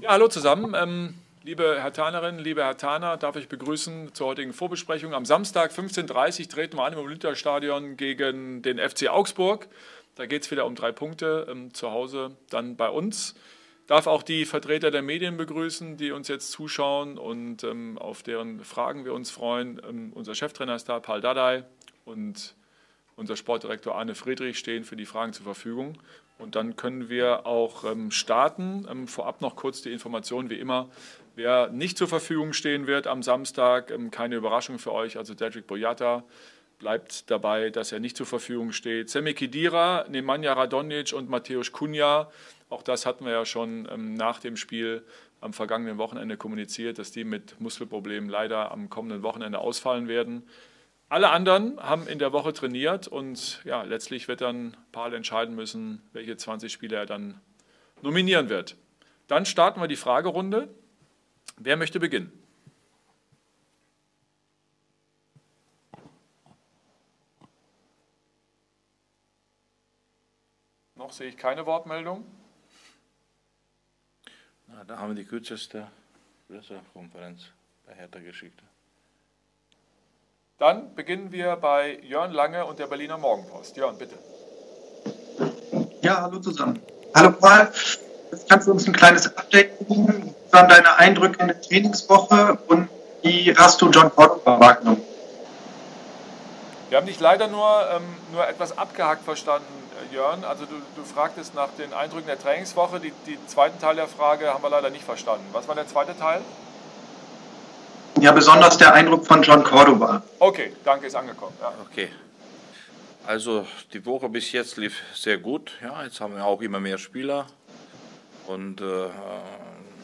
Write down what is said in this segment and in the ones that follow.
Ja, hallo zusammen. Ähm, liebe Herr Tanerinnen, liebe Herr Taner, darf ich begrüßen zur heutigen Vorbesprechung. Am Samstag 15.30 Uhr treten wir an im Olympiastadion gegen den FC Augsburg. Da geht es wieder um drei Punkte ähm, zu Hause, dann bei uns. Darf auch die Vertreter der Medien begrüßen, die uns jetzt zuschauen und ähm, auf deren Fragen wir uns freuen. Ähm, unser Cheftrainer ist da, Paul Dardai, und unser Sportdirektor Arne Friedrich stehen für die Fragen zur Verfügung. Und dann können wir auch ähm, starten. Ähm, vorab noch kurz die Information, wie immer. Wer nicht zur Verfügung stehen wird am Samstag, ähm, keine Überraschung für euch, also Dedrick Boyata bleibt dabei, dass er nicht zur Verfügung steht. Semi Kidira, Nemanja Radonic und Mateusz Kunja, auch das hatten wir ja schon ähm, nach dem Spiel am vergangenen Wochenende kommuniziert, dass die mit Muskelproblemen leider am kommenden Wochenende ausfallen werden. Alle anderen haben in der Woche trainiert und ja, letztlich wird dann Paul entscheiden müssen, welche 20 Spieler er dann nominieren wird. Dann starten wir die Fragerunde. Wer möchte beginnen? Noch sehe ich keine Wortmeldung. Na, da haben wir die kürzeste Pressekonferenz bei Hertha geschickt. Dann beginnen wir bei Jörn Lange und der Berliner Morgenpost. Jörn, bitte. Ja, hallo zusammen. Hallo Paul. Jetzt kannst du uns ein kleines Update geben. Was waren deine Eindrücke in der Trainingswoche und wie hast du John Cordova wahrgenommen? Wir haben dich leider nur, ähm, nur etwas abgehackt verstanden, Jörn. Also du, du fragtest nach den Eindrücken der Trainingswoche. Die, die zweiten Teil der Frage haben wir leider nicht verstanden. Was war der zweite Teil? Ja, besonders der Eindruck von John Cordova. Okay, danke, ist angekommen. Ja. Okay. Also die Woche bis jetzt lief sehr gut. Ja, jetzt haben wir auch immer mehr Spieler und äh,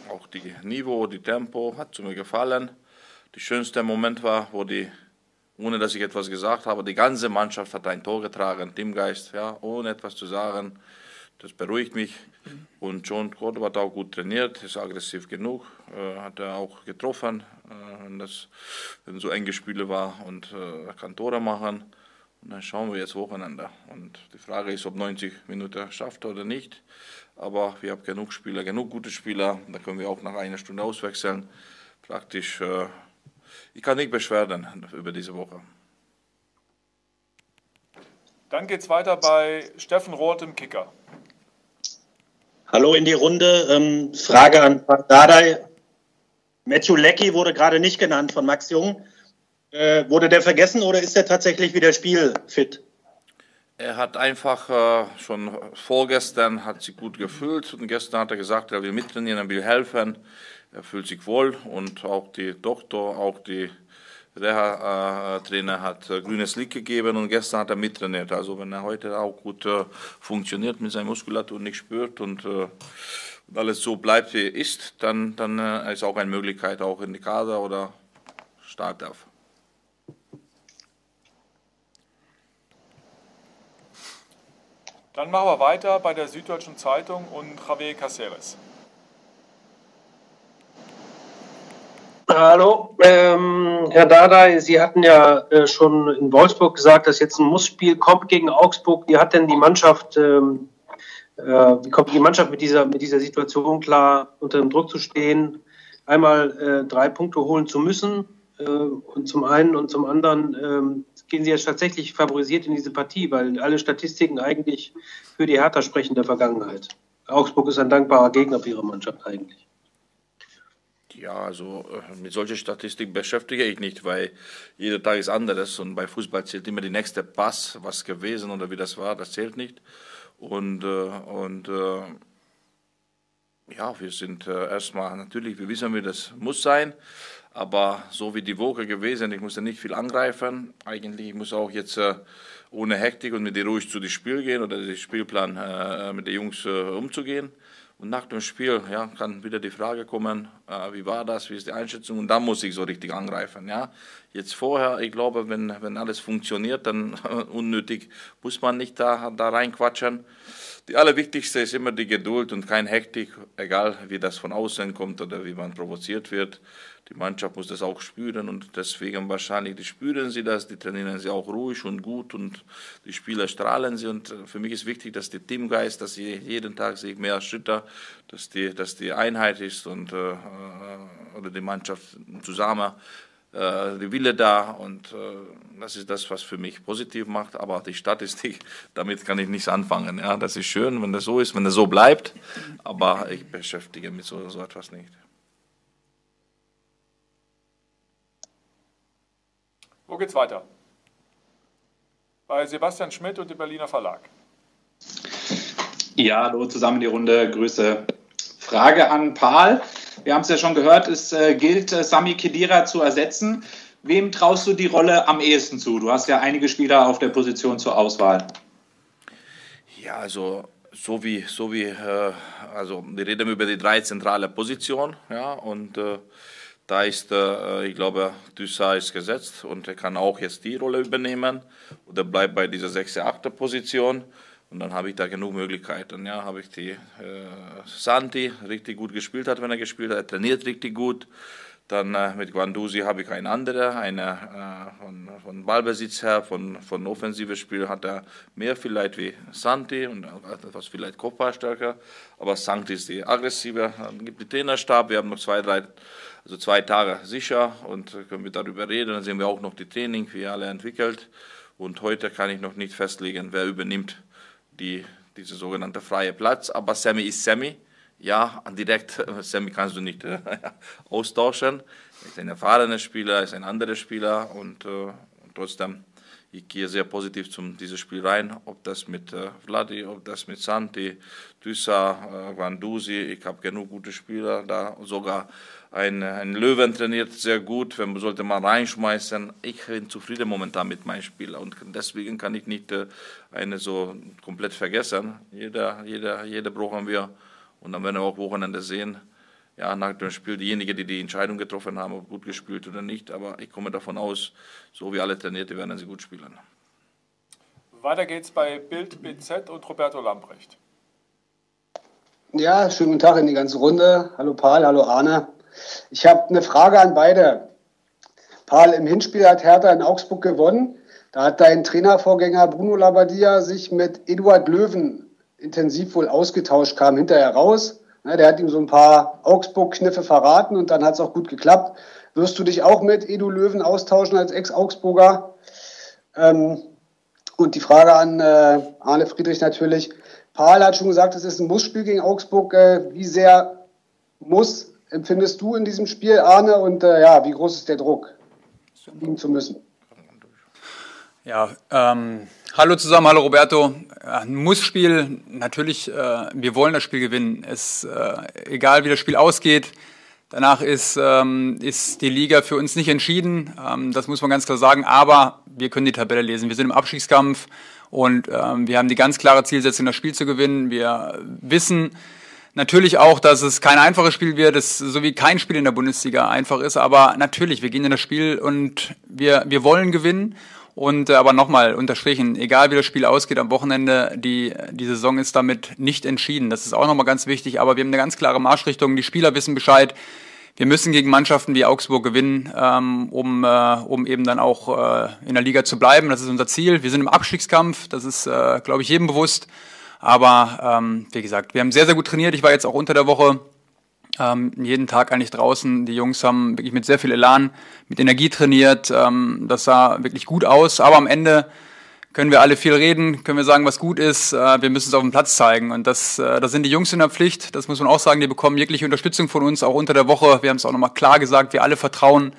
auch die Niveau, die Tempo hat zu mir gefallen. Der schönste Moment war, wo die, ohne dass ich etwas gesagt habe, die ganze Mannschaft hat ein Tor getragen, Teamgeist, ja, ohne etwas zu sagen. Das beruhigt mich. Und John Cordoba hat auch gut trainiert, ist aggressiv genug, äh, hat er auch getroffen, äh, wenn das wenn so enge Spiele war und äh, kann Tore machen. Und dann schauen wir jetzt Wochenende. Und die Frage ist, ob 90 Minuten schafft oder nicht. Aber wir haben genug Spieler, genug gute Spieler. Da können wir auch nach einer Stunde auswechseln. Praktisch, äh, ich kann nicht beschweren über diese Woche. Dann geht es weiter bei Steffen Roth im Kicker. Hallo in die Runde. Ähm, Frage an Dardai. Matthew Leckie wurde gerade nicht genannt von Max Jung. Äh, wurde der vergessen oder ist er tatsächlich wieder spielfit? Er hat einfach äh, schon vorgestern hat sich gut gefühlt und gestern hat er gesagt, er will mittrainieren, er will helfen, er fühlt sich wohl und auch die Tochter, auch die Reha-Trainer hat äh, grünes Licht gegeben und gestern hat er mittrainiert. Also wenn er heute auch gut äh, funktioniert mit seiner Muskulatur und nicht spürt und, äh, alles so bleibt wie ist, dann, dann äh, ist auch eine Möglichkeit auch in die Kader oder Startelf. Dann machen wir weiter bei der Süddeutschen Zeitung und Javier Caceres. Hallo, ähm, Herr Dardai, Sie hatten ja äh, schon in Wolfsburg gesagt, dass jetzt ein Mussspiel kommt gegen Augsburg. Wie hat denn die Mannschaft, ähm, äh, wie kommt die Mannschaft mit dieser, mit dieser Situation klar, unter dem Druck zu stehen, einmal äh, drei Punkte holen zu müssen äh, und zum einen und zum anderen ähm, gehen Sie jetzt tatsächlich favorisiert in diese Partie, weil alle Statistiken eigentlich für die Hertha sprechen der Vergangenheit. Augsburg ist ein dankbarer Gegner für Ihre Mannschaft eigentlich. Ja, also äh, mit solcher Statistik beschäftige ich nicht, weil jeder Tag ist anderes und bei Fußball zählt immer die nächste Pass, was gewesen oder wie das war, das zählt nicht. Und, äh, und äh, ja, wir sind erstmal natürlich, wir wissen, wie das muss sein, aber so wie die Woche gewesen, ich musste nicht viel angreifen. Eigentlich muss auch jetzt ohne Hektik und mit dir ruhig zu dem Spiel gehen oder den Spielplan mit den Jungs umzugehen. Und nach dem Spiel ja, kann wieder die Frage kommen, äh, wie war das, wie ist die Einschätzung und dann muss ich so richtig angreifen. Ja. Jetzt vorher, ich glaube, wenn, wenn alles funktioniert, dann unnötig muss man nicht da, da reinquatschen. Die allerwichtigste ist immer die Geduld und kein Hektik, egal wie das von außen kommt oder wie man provoziert wird. Die Mannschaft muss das auch spüren und deswegen wahrscheinlich, die spüren sie das, die trainieren sie auch ruhig und gut und die Spieler strahlen sie und für mich ist wichtig, dass der Teamgeist, dass sie jeden Tag sich mehr erschüttert, dass die, dass die Einheit ist und äh, äh oder die Mannschaft zusammen äh, die Wille da und äh, das ist das, was für mich positiv macht. Aber die Statistik, damit kann ich nichts anfangen. Ja, das ist schön, wenn das so ist, wenn das so bleibt. Aber ich beschäftige mich so, so etwas nicht. Wo geht's weiter? Bei Sebastian Schmidt und dem Berliner Verlag. Ja, hallo zusammen die Runde. Grüße. Frage an Paul. Wir haben es ja schon gehört, es äh, gilt, äh, Sami Kedira zu ersetzen. Wem traust du die Rolle am ehesten zu? Du hast ja einige Spieler auf der Position zur Auswahl. Ja, also so wie, so wie äh, also wir reden über die drei zentrale Positionen, ja, und äh, da ist, äh, ich glaube, Dussa ist gesetzt und er kann auch jetzt die Rolle übernehmen oder bleibt bei dieser 6 8 Position. Und dann habe ich da genug Möglichkeiten. Ja, habe ich die äh, Santi richtig gut gespielt hat, wenn er gespielt hat. Er trainiert richtig gut. Dann äh, mit Guandusi habe ich einen anderen, einer äh, von, von Ballbesitz her, von, von offensives Spiel hat er mehr vielleicht wie Santi und etwas vielleicht Kopfballstärker. Aber Santi ist die aggressive. Dann gibt die Trainerstab. Wir haben noch zwei, drei, also zwei Tage sicher und können wir darüber reden. Dann sehen wir auch noch die Training, wie alle entwickelt. Und heute kann ich noch nicht festlegen, wer übernimmt die, diese sogenannte freie Platz. Aber Sammy ist Sammy. Ja, direkt, Sammy kannst du nicht äh, austauschen. Er ist ein erfahrener Spieler, ist ein anderer Spieler und äh, trotzdem, ich gehe sehr positiv zum dieses Spiel rein. Ob das mit äh, Vladi, ob das mit Santi, Düssa, äh, Guandusi, ich habe genug gute Spieler da, sogar ein, ein Löwen trainiert sehr gut, wenn sollte man reinschmeißen. Ich bin zufrieden momentan mit meinem Spiel und deswegen kann ich nicht äh, eine so komplett vergessen. Jeder, jeder, jeder brauchen wir und dann werden wir auch Wochenende sehen. Ja, nach dem Spiel diejenigen, die die Entscheidung getroffen haben, ob gut gespielt oder nicht. Aber ich komme davon aus, so wie alle Trainierte werden sie gut spielen. Weiter geht's bei Bild BZ und Roberto Lambrecht. Ja, schönen guten Tag in die ganze Runde. Hallo Paul, hallo Arne. Ich habe eine Frage an beide. Paul, im Hinspiel hat Hertha in Augsburg gewonnen. Da hat dein Trainervorgänger Bruno Labbadia sich mit Eduard Löwen intensiv wohl ausgetauscht, kam hinterher raus. Der hat ihm so ein paar Augsburg-Kniffe verraten und dann hat es auch gut geklappt. Wirst du dich auch mit Edu Löwen austauschen als Ex-Augsburger? Ähm, und die Frage an äh, Arne Friedrich natürlich. Paul hat schon gesagt, es ist ein Mussspiel gegen Augsburg. Äh, wie sehr muss empfindest du in diesem Spiel, Arne? Und äh, ja, wie groß ist der Druck, liegen zu müssen? Ja, ähm, hallo zusammen, hallo Roberto. Ein Muss-Spiel, natürlich, äh, wir wollen das Spiel gewinnen. Es, äh, egal wie das Spiel ausgeht, danach ist, ähm, ist die Liga für uns nicht entschieden, ähm, das muss man ganz klar sagen, aber wir können die Tabelle lesen. Wir sind im Abstiegskampf und ähm, wir haben die ganz klare Zielsetzung, das Spiel zu gewinnen. Wir wissen, Natürlich auch, dass es kein einfaches Spiel wird, es, so wie kein Spiel in der Bundesliga einfach ist. Aber natürlich, wir gehen in das Spiel und wir, wir wollen gewinnen. Und äh, aber nochmal unterstrichen, egal wie das Spiel ausgeht am Wochenende, die, die Saison ist damit nicht entschieden. Das ist auch nochmal ganz wichtig. Aber wir haben eine ganz klare Marschrichtung. Die Spieler wissen Bescheid. Wir müssen gegen Mannschaften wie Augsburg gewinnen, ähm, um, äh, um eben dann auch äh, in der Liga zu bleiben. Das ist unser Ziel. Wir sind im Abstiegskampf. Das ist, äh, glaube ich, jedem bewusst. Aber ähm, wie gesagt, wir haben sehr, sehr gut trainiert. Ich war jetzt auch unter der Woche ähm, jeden Tag eigentlich draußen. Die Jungs haben wirklich mit sehr viel Elan, mit Energie trainiert. Ähm, das sah wirklich gut aus. Aber am Ende können wir alle viel reden, können wir sagen, was gut ist. Äh, wir müssen es auf dem Platz zeigen. Und das, äh, das sind die Jungs in der Pflicht. Das muss man auch sagen. Die bekommen jegliche Unterstützung von uns, auch unter der Woche. Wir haben es auch nochmal klar gesagt. Wir alle vertrauen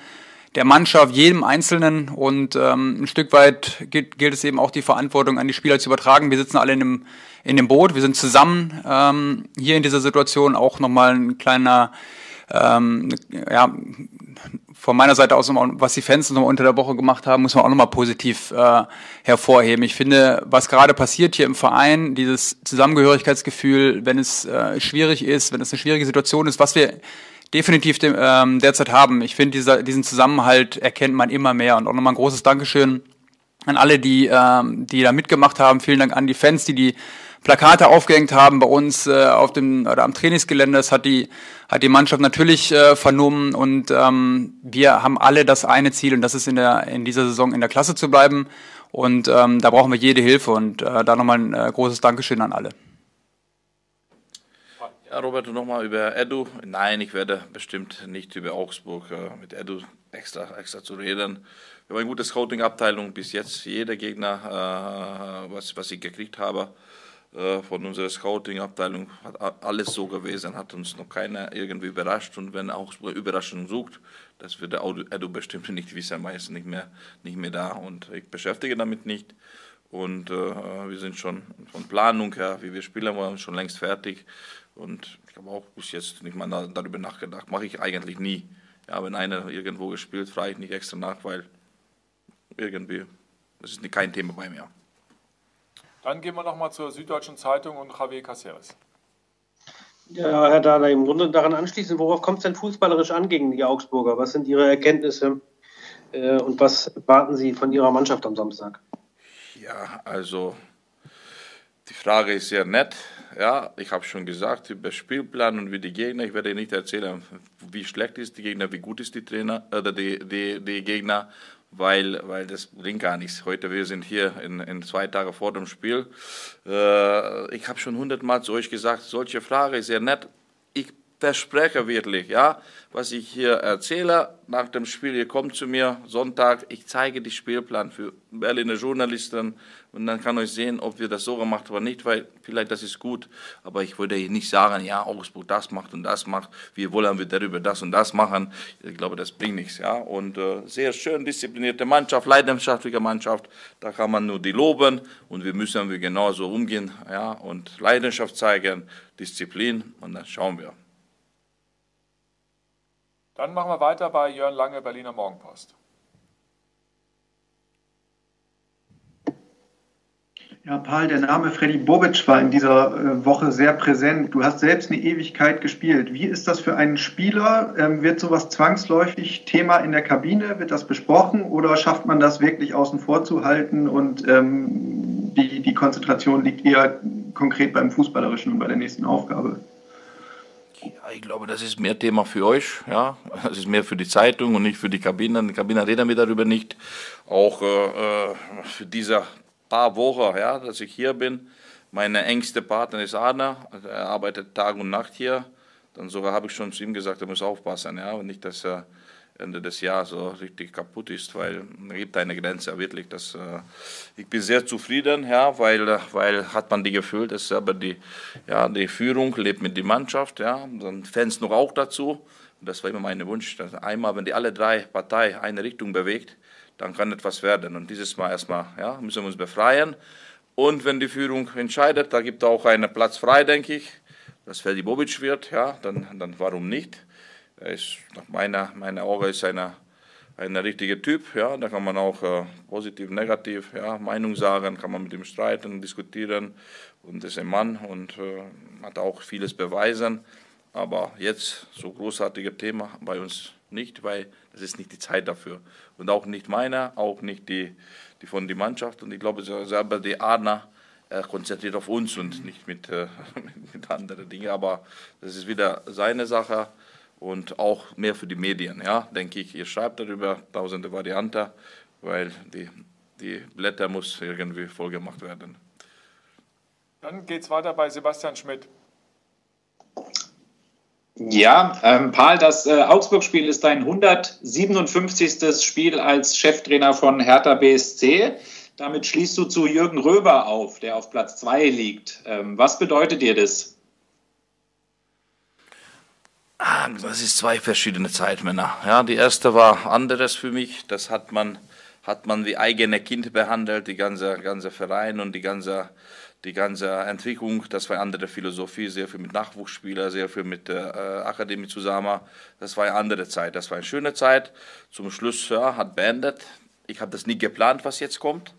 der Mannschaft, jedem Einzelnen. Und ähm, ein Stück weit gilt, gilt es eben auch, die Verantwortung an die Spieler zu übertragen. Wir sitzen alle in einem in dem Boot. Wir sind zusammen ähm, hier in dieser Situation. Auch nochmal ein kleiner, ähm, ja, von meiner Seite aus, nochmal, was die Fans nochmal unter der Woche gemacht haben, muss man auch nochmal positiv äh, hervorheben. Ich finde, was gerade passiert hier im Verein, dieses Zusammengehörigkeitsgefühl, wenn es äh, schwierig ist, wenn es eine schwierige Situation ist, was wir definitiv dem, ähm, derzeit haben. Ich finde, diesen Zusammenhalt erkennt man immer mehr. Und auch nochmal ein großes Dankeschön an alle, die, ähm, die da mitgemacht haben. Vielen Dank an die Fans, die die Plakate aufgehängt haben bei uns äh, auf dem oder am Trainingsgelände. Das hat die hat die Mannschaft natürlich äh, vernommen und ähm, wir haben alle das eine Ziel und das ist in der in dieser Saison in der Klasse zu bleiben und ähm, da brauchen wir jede Hilfe und äh, da nochmal ein äh, großes Dankeschön an alle. Ja, Roberto, nochmal über Edu. Nein, ich werde bestimmt nicht über Augsburg äh, mit Edu extra, extra zu reden. Wir haben eine gute Scouting-Abteilung bis jetzt. Jeder Gegner, äh, was, was ich gekriegt habe, äh, von unserer Scouting-Abteilung hat alles so gewesen, hat uns noch keiner irgendwie überrascht. Und wenn Augsburg Überraschung sucht, das wird der Edu bestimmt nicht wissen, meistens nicht mehr, nicht mehr da. Und ich beschäftige damit nicht. Und äh, wir sind schon von Planung her, wie wir spielen wollen, schon längst fertig. Und ich habe auch bis jetzt nicht mal darüber nachgedacht. Mache ich eigentlich nie. Ja, wenn einer irgendwo gespielt, frage ich nicht extra nach, weil irgendwie, das ist kein Thema bei mir. Dann gehen wir nochmal zur Süddeutschen Zeitung und Javier Caceres. Ja, Herr Dahler, im Grunde daran anschließend, worauf kommt es denn fußballerisch an gegen die Augsburger? Was sind Ihre Erkenntnisse äh, und was erwarten Sie von Ihrer Mannschaft am Samstag? Ja, also die Frage ist sehr nett. Ja, ich habe schon gesagt über Spielplan und wie die Gegner. Ich werde nicht erzählen, wie schlecht ist die Gegner, wie gut ist die Trainer oder die, die, die Gegner, weil, weil das bringt gar nichts. Heute, wir sind hier in, in zwei Tage vor dem Spiel. Äh, ich habe schon hundertmal zu euch gesagt, solche Frage ist sehr nett. Ich verspreche wirklich, ja, was ich hier erzähle nach dem Spiel. Ihr kommt zu mir Sonntag, ich zeige die Spielplan für Berliner Journalisten und dann kann euch sehen, ob wir das so gemacht oder nicht, weil vielleicht das ist gut, aber ich würde nicht sagen, ja, Augsburg das macht und das macht, wir wollen wir darüber das und das machen. Ich glaube, das bringt nichts, ja. Und äh, sehr schön disziplinierte Mannschaft, leidenschaftliche Mannschaft, da kann man nur die loben und wir müssen wir genauso umgehen, ja, und Leidenschaft zeigen, Disziplin und dann schauen wir. Dann machen wir weiter bei Jörn Lange, Berliner Morgenpost. Ja, Paul, der Name Freddy Bobic war in dieser äh, Woche sehr präsent. Du hast selbst eine Ewigkeit gespielt. Wie ist das für einen Spieler? Ähm, wird sowas zwangsläufig Thema in der Kabine? Wird das besprochen oder schafft man das wirklich außen vor zu halten und ähm, die, die Konzentration liegt eher konkret beim Fußballerischen und bei der nächsten Aufgabe? Ja, ich glaube, das ist mehr Thema für euch. Ja, das ist mehr für die Zeitung und nicht für die Kabine. Die Kabine reden wir darüber nicht. Auch äh, äh, für diese paar Wochen, ja, dass ich hier bin. Meine engste Partner ist Arne. Er arbeitet Tag und Nacht hier. Dann sogar habe ich schon zu ihm gesagt, er muss aufpassen, ja, und nicht, dass er Ende des Jahres so richtig kaputt ist, weil es gibt eine Grenze wirklich. Das, äh, ich bin sehr zufrieden, ja, weil, weil hat man die Gefühl, dass aber die, ja, die Führung lebt mit der Mannschaft, ja, dann Fans noch auch dazu. Und das war immer mein Wunsch, dass einmal, wenn die alle drei Parteien eine Richtung bewegt, dann kann etwas werden. Und dieses Mal erstmal ja, müssen wir uns befreien. Und wenn die Führung entscheidet, da gibt es auch einen Platz frei, denke ich, dass Ferdi Bobic wird, ja, dann, dann warum nicht? Er ist nach meiner, meiner Augen ist einer ein richtiger Typ, ja, da kann man auch äh, positiv, negativ, ja, Meinung sagen, kann man mit ihm streiten, diskutieren. Und ist ein Mann und äh, hat auch vieles beweisen, aber jetzt so großartige Thema bei uns nicht, weil das ist nicht die Zeit dafür. Und auch nicht meiner, auch nicht die, die von der Mannschaft. Und ich glaube selber die Adner er konzentriert auf uns und nicht mit, äh, mit anderen Dingen, aber das ist wieder seine Sache und auch mehr für die Medien, ja, denke ich. Ihr schreibt darüber tausende Varianten, weil die, die Blätter muss irgendwie vollgemacht werden. Dann geht es weiter bei Sebastian Schmidt. Ja, ähm, Paul, das äh, Augsburg-Spiel ist dein 157. Spiel als Cheftrainer von Hertha BSC. Damit schließt du zu Jürgen Röber auf, der auf Platz 2 liegt. Ähm, was bedeutet dir das? Ah, das ist zwei verschiedene Zeitmänner. Ja, die erste war anderes für mich. Das hat man, hat man wie eigene Kind behandelt, die ganze, ganze Verein und die ganze, die ganze Entwicklung. Das war eine andere Philosophie, sehr viel mit Nachwuchsspielern, sehr viel mit der äh, Akademie zusammen. Das war eine andere Zeit. Das war eine schöne Zeit. Zum Schluss ja, hat beendet. Ich habe das nie geplant, was jetzt kommt.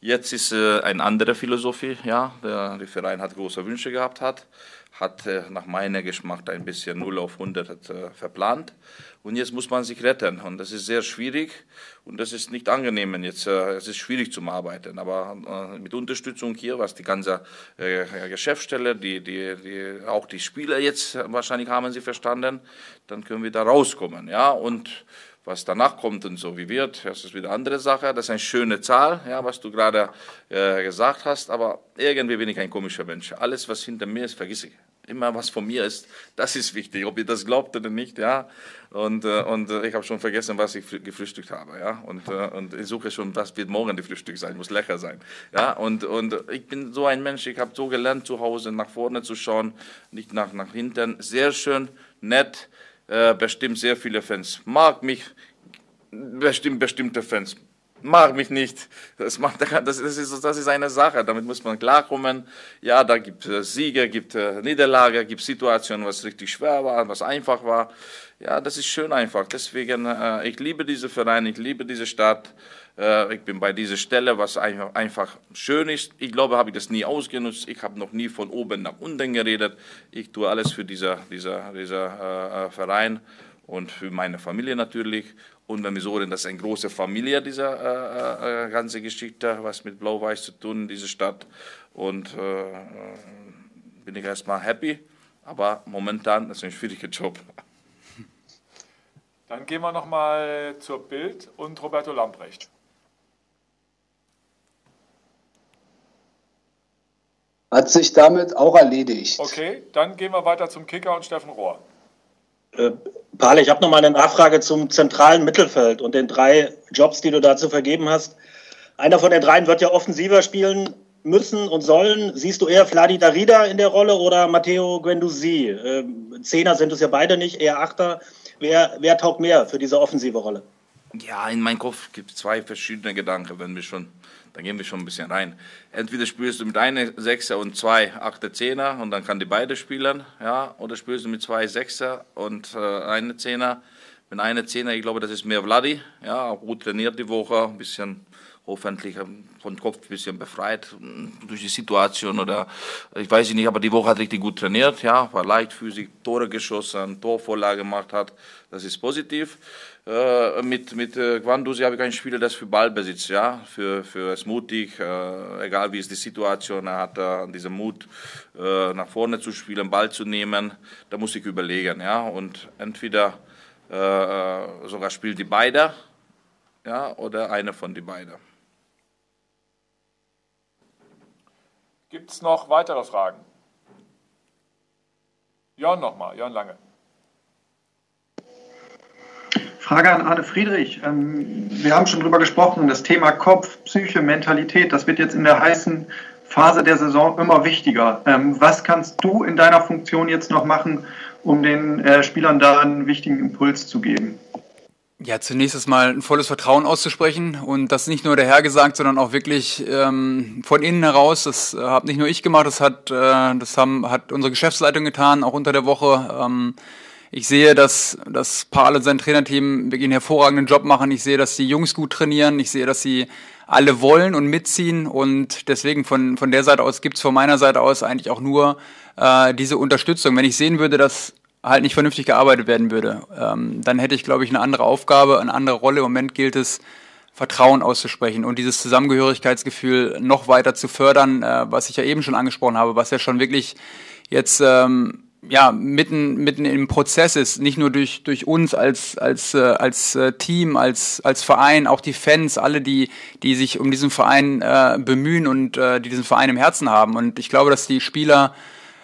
Jetzt ist äh, eine andere Philosophie, ja. Der, der Verein hat große Wünsche gehabt, hat, hat äh, nach meinem Geschmack ein bisschen 0 auf 100 hat, äh, verplant. Und jetzt muss man sich retten. Und das ist sehr schwierig und das ist nicht angenehm. Jetzt, äh, es ist schwierig zum Arbeiten. Aber äh, mit Unterstützung hier, was die ganze äh, Geschäftsstelle, die, die, die, auch die Spieler jetzt wahrscheinlich haben sie verstanden, dann können wir da rauskommen. Ja? Und was danach kommt und so wie wird, das ist wieder eine andere Sache. Das ist eine schöne Zahl, ja, was du gerade äh, gesagt hast, aber irgendwie bin ich ein komischer Mensch. Alles, was hinter mir ist, vergiss ich. Immer was von mir ist, das ist wichtig, ob ihr das glaubt oder nicht, ja. Und, äh, und äh, ich habe schon vergessen, was ich gefrühstückt habe, ja. Und, äh, und ich suche schon, was wird morgen die Frühstück sein, muss lecker sein, ja. Und, und ich bin so ein Mensch, ich habe so gelernt, zu Hause nach vorne zu schauen, nicht nach, nach hinten. Sehr schön, nett, äh, bestimmt sehr viele Fans. Mag mich, bestimmt bestimmte Fans. Mag mich nicht. Das, macht, das, ist, das ist eine Sache, damit muss man klarkommen. Ja, da gibt es Siege, gibt äh, Niederlage, gibt Situationen, was richtig schwer war, was einfach war. Ja, das ist schön einfach. Deswegen, äh, ich liebe diese Verein, ich liebe diese Stadt. Äh, ich bin bei dieser Stelle, was einfach, einfach schön ist. Ich glaube, habe ich das nie ausgenutzt. Ich habe noch nie von oben nach unten geredet. Ich tue alles für dieser, dieser, dieser äh, Verein und für meine Familie natürlich. Und wenn wir so reden, das ist eine große Familie, diese äh, äh, ganze Geschichte, was mit Blau-Weiß zu tun, diese Stadt. Und äh, bin ich erstmal happy. Aber momentan ist es ein schwieriger Job. Dann gehen wir nochmal zur Bild und Roberto Lamprecht. Hat sich damit auch erledigt. Okay, dann gehen wir weiter zum Kicker und Steffen Rohr. Äh, Paul, ich habe noch mal eine Nachfrage zum zentralen Mittelfeld und den drei Jobs, die du dazu vergeben hast. Einer von den dreien wird ja offensiver spielen müssen und sollen. Siehst du eher Fladi Darida in der Rolle oder Matteo Guendouzi? Äh, Zehner sind es ja beide nicht, eher Achter. Wer, wer taugt mehr für diese offensive Rolle? Ja, in meinem Kopf gibt es zwei verschiedene Gedanken, wenn wir schon dann gehen wir schon ein bisschen rein. Entweder spielst du mit einer Sechser und zwei Achter Zehner und dann kann die beide spielen, ja, oder spielst du mit zwei Sechser und äh, eine Zehner. Mit einer Zehner, ich glaube, das ist mehr Vladi, ja, auch gut trainiert die Woche, ein bisschen hoffentlich von Kopf ein bisschen befreit durch die Situation oder ich weiß nicht, aber die Woche hat richtig gut trainiert, ja, war leichtfüßig, Tore geschossen, Torvorlage gemacht hat, das ist positiv. Äh, mit mit äh, Guandusi habe ich einen Spieler, der für Ballbesitz, ja, für, für es mutig, äh, egal wie es die Situation, er hat äh, diesen Mut, äh, nach vorne zu spielen, Ball zu nehmen, da muss ich überlegen, ja, und entweder äh, äh sogar spielt die beide, ja, oder einer von die beiden. Gibt es noch weitere Fragen? Jörn nochmal, Jörn Lange. Frage an Arne Friedrich. Ähm, wir haben schon drüber gesprochen, das Thema Kopf, Psyche, Mentalität, das wird jetzt in der heißen Phase der Saison immer wichtiger. Ähm, was kannst du in deiner Funktion jetzt noch machen, um den äh, Spielern da einen wichtigen Impuls zu geben? Ja, zunächst mal ein volles Vertrauen auszusprechen und das nicht nur der Herr gesagt, sondern auch wirklich ähm, von innen heraus. Das äh, habe nicht nur ich gemacht, das hat, äh, das haben, hat unsere Geschäftsleitung getan, auch unter der Woche. Ähm, ich sehe, dass, dass Paul und sein Trainerteam wirklich einen hervorragenden Job machen. Ich sehe, dass die Jungs gut trainieren. Ich sehe, dass sie alle wollen und mitziehen. Und deswegen von, von der Seite aus gibt's von meiner Seite aus eigentlich auch nur äh, diese Unterstützung. Wenn ich sehen würde, dass halt nicht vernünftig gearbeitet werden würde, ähm, dann hätte ich, glaube ich, eine andere Aufgabe, eine andere Rolle. Im Moment gilt es, Vertrauen auszusprechen und dieses Zusammengehörigkeitsgefühl noch weiter zu fördern, äh, was ich ja eben schon angesprochen habe, was ja schon wirklich jetzt ähm, ja mitten mitten im Prozess ist, nicht nur durch durch uns als als äh, als äh, Team, als als Verein, auch die Fans, alle die die sich um diesen Verein äh, bemühen und äh, die diesen Verein im Herzen haben und ich glaube, dass die Spieler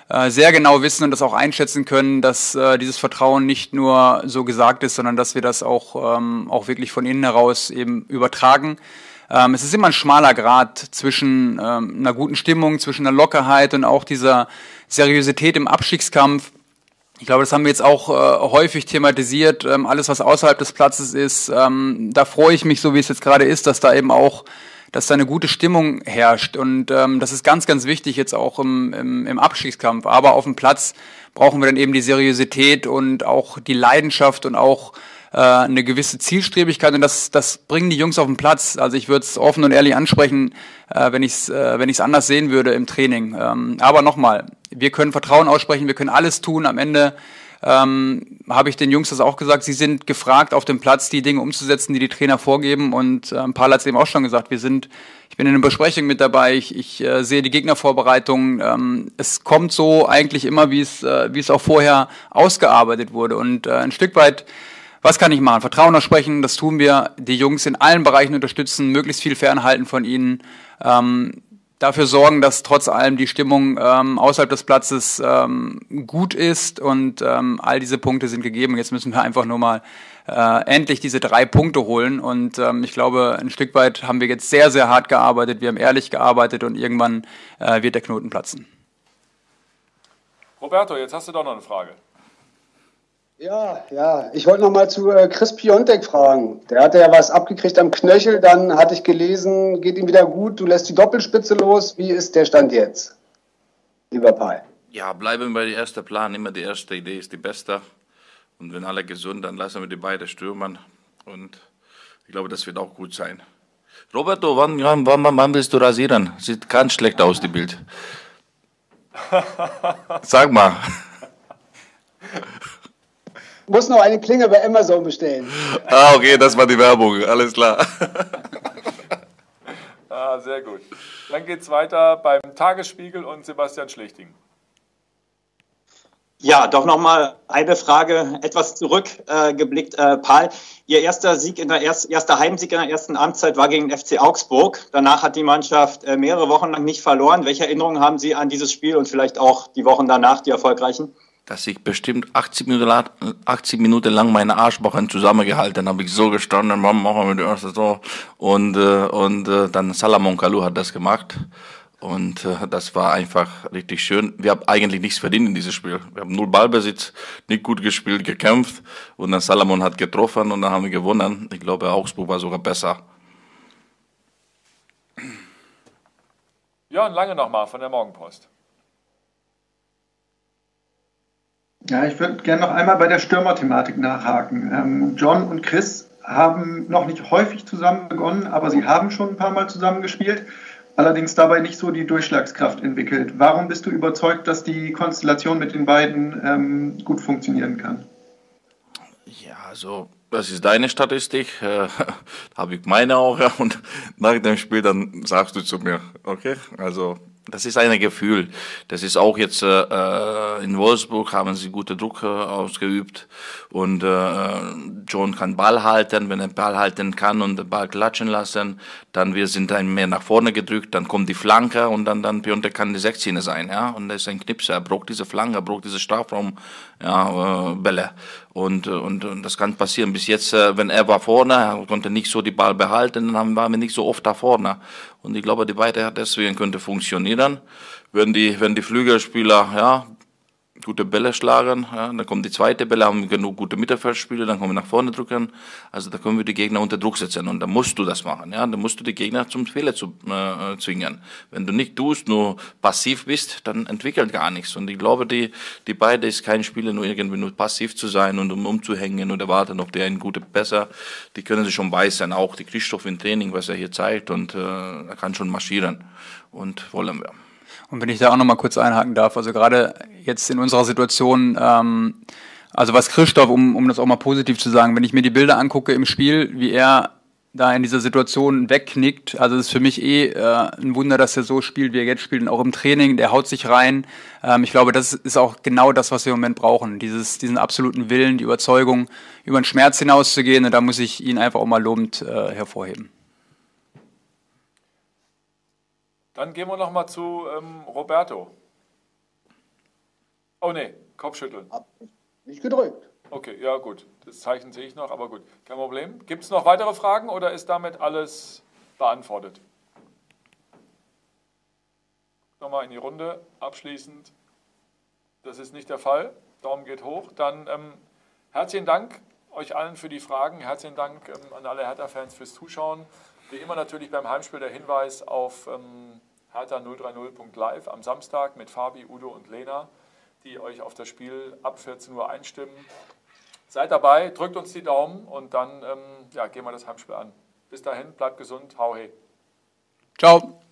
äh, sehr genau wissen und das auch einschätzen können, dass äh, dieses Vertrauen nicht nur so gesagt ist, sondern dass wir das auch, ähm, auch wirklich von innen heraus eben übertragen. Ähm, es ist immer ein schmaler Grad zwischen ähm, einer guten Stimmung, zwischen einer Lockerheit und auch dieser Seriosität im Abstiegskampf. Ich glaube, das haben wir jetzt auch äh, häufig thematisiert. Ähm, alles, was außerhalb des Platzes ist, ähm, da freue ich mich, so wie es jetzt gerade ist, dass da eben auch dass da eine gute Stimmung herrscht. Und ähm, das ist ganz, ganz wichtig jetzt auch im, im, im Abstiegskampf. Aber auf dem Platz brauchen wir dann eben die Seriosität und auch die Leidenschaft und auch äh, eine gewisse Zielstrebigkeit und das, das bringen die Jungs auf den Platz. Also ich würde es offen und ehrlich ansprechen, äh, wenn ich es äh, wenn ich's anders sehen würde im Training. Ähm, aber nochmal, wir können Vertrauen aussprechen, wir können alles tun. Am Ende ähm, habe ich den Jungs das auch gesagt, sie sind gefragt, auf dem Platz die Dinge umzusetzen, die die Trainer vorgeben. Und äh, Paul hat es eben auch schon gesagt, wir sind, ich bin in einer Besprechung mit dabei, ich, ich äh, sehe die Gegnervorbereitung. Ähm, es kommt so eigentlich immer, wie es, äh, wie es auch vorher ausgearbeitet wurde. Und äh, ein Stück weit was kann ich machen? Vertrauen aussprechen, das tun wir. Die Jungs in allen Bereichen unterstützen, möglichst viel fernhalten von ihnen. Ähm, dafür sorgen, dass trotz allem die Stimmung ähm, außerhalb des Platzes ähm, gut ist und ähm, all diese Punkte sind gegeben. Jetzt müssen wir einfach nur mal äh, endlich diese drei Punkte holen und ähm, ich glaube, ein Stück weit haben wir jetzt sehr, sehr hart gearbeitet, wir haben ehrlich gearbeitet und irgendwann äh, wird der Knoten platzen. Roberto, jetzt hast du doch noch eine Frage. Ja, ja. Ich wollte noch mal zu äh, Chris Piontek fragen. Der hatte ja was abgekriegt am Knöchel. Dann hatte ich gelesen, geht ihm wieder gut. Du lässt die Doppelspitze los. Wie ist der Stand jetzt, lieber Paul? Ja, bleiben bei der ersten Plan. Immer die erste Idee ist die beste. Und wenn alle gesund, dann lassen wir die beiden stürmen. Und ich glaube, das wird auch gut sein. Roberto, wann, wann, wann, wann willst du rasieren? Sieht ganz schlecht aus, die Bild. Sag mal. Muss noch eine Klinge bei Amazon bestellen. Ah, okay, das war die Werbung. Alles klar. ah, sehr gut. Dann geht es weiter beim Tagesspiegel und Sebastian Schlichting. Ja, doch nochmal eine Frage etwas zurückgeblickt. Äh, äh, Paul, Ihr erster Sieg in der erst, erster Heimsieg in der ersten Amtszeit war gegen den FC Augsburg. Danach hat die Mannschaft äh, mehrere Wochen lang nicht verloren. Welche Erinnerungen haben Sie an dieses Spiel und vielleicht auch die Wochen danach, die erfolgreichen? Dass ich bestimmt 80 Minuten, lang, 80 Minuten lang meine Arschbachen zusammengehalten habe. Ich so gestanden, Mann, machen wir erste so. Und, äh, und äh, dann Salamon Kalou hat das gemacht. Und äh, das war einfach richtig schön. Wir haben eigentlich nichts verdient in diesem Spiel. Wir haben null Ballbesitz, nicht gut gespielt, gekämpft. Und dann Salamon hat getroffen und dann haben wir gewonnen. Ich glaube, Augsburg war sogar besser. Jörn Lange nochmal von der Morgenpost. Ja, ich würde gerne noch einmal bei der Stürmerthematik nachhaken. Ähm, John und Chris haben noch nicht häufig zusammen begonnen, aber sie haben schon ein paar Mal zusammen gespielt, allerdings dabei nicht so die Durchschlagskraft entwickelt. Warum bist du überzeugt, dass die Konstellation mit den beiden ähm, gut funktionieren kann? Ja, also das ist deine Statistik, äh, habe ich meine auch, und nach dem Spiel dann sagst du zu mir, okay, also das ist ein Gefühl. Das ist auch jetzt äh, äh, in Wolfsburg haben sie gute Druck äh, ausgeübt. Und äh, John kann Ball halten, wenn er Ball halten kann und den Ball klatschen lassen, dann wir sind dann mehr nach vorne gedrückt, dann kommt die Flanke und dann dann Piontek kann die 16 sein, ja. Und das ist ein Knipser, er braucht diese Flanke, er braucht diese Strafraum, ja äh, Bälle. Und, und und das kann passieren. Bis jetzt, äh, wenn er war vorne, er konnte nicht so die Ball behalten, dann waren wir nicht so oft da vorne und ich glaube, die beide deswegen könnte funktionieren. Wenn die, wenn die Flügelspieler, ja, gute Bälle schlagen, ja, dann kommt die zweite Bälle, haben genug gute Mittelfeldspiele, dann können wir nach vorne drücken. Also da können wir die Gegner unter Druck setzen und da musst du das machen. Ja, da musst du die Gegner zum Fehler zu, äh, zwingen. Wenn du nicht tust, nur passiv bist, dann entwickelt gar nichts. Und ich glaube, die, die beide ist kein Spieler, nur irgendwie nur passiv zu sein und um umzuhängen oder warten, ob der einen gute besser. Die können sich schon beißen. Auch die Christoph im Training, was er hier zeigt und äh, er kann schon marschieren und wollen wir. Und wenn ich da auch noch mal kurz einhaken darf, also gerade jetzt in unserer Situation, ähm, also was Christoph, um, um das auch mal positiv zu sagen, wenn ich mir die Bilder angucke im Spiel, wie er da in dieser Situation wegknickt, also es ist für mich eh äh, ein Wunder, dass er so spielt, wie er jetzt spielt und auch im Training, der haut sich rein. Ähm, ich glaube, das ist auch genau das, was wir im Moment brauchen, dieses, diesen absoluten Willen, die Überzeugung, über den Schmerz hinauszugehen und da muss ich ihn einfach auch mal lobend äh, hervorheben. Dann gehen wir nochmal zu ähm, Roberto. Oh ne, Kopfschütteln. Nicht gedrückt. Okay, ja gut. Das Zeichen sehe ich noch, aber gut. Kein Problem. Gibt es noch weitere Fragen oder ist damit alles beantwortet? Nochmal in die Runde. Abschließend. Das ist nicht der Fall. Daumen geht hoch. Dann ähm, herzlichen Dank euch allen für die Fragen. Herzlichen Dank ähm, an alle Hertha-Fans fürs Zuschauen. Wie immer natürlich beim Heimspiel der Hinweis auf ähm, hertha030.live am Samstag mit Fabi, Udo und Lena, die euch auf das Spiel ab 14 Uhr einstimmen. Seid dabei, drückt uns die Daumen und dann ähm, ja, gehen wir das Heimspiel an. Bis dahin, bleibt gesund, hau hey. Ciao.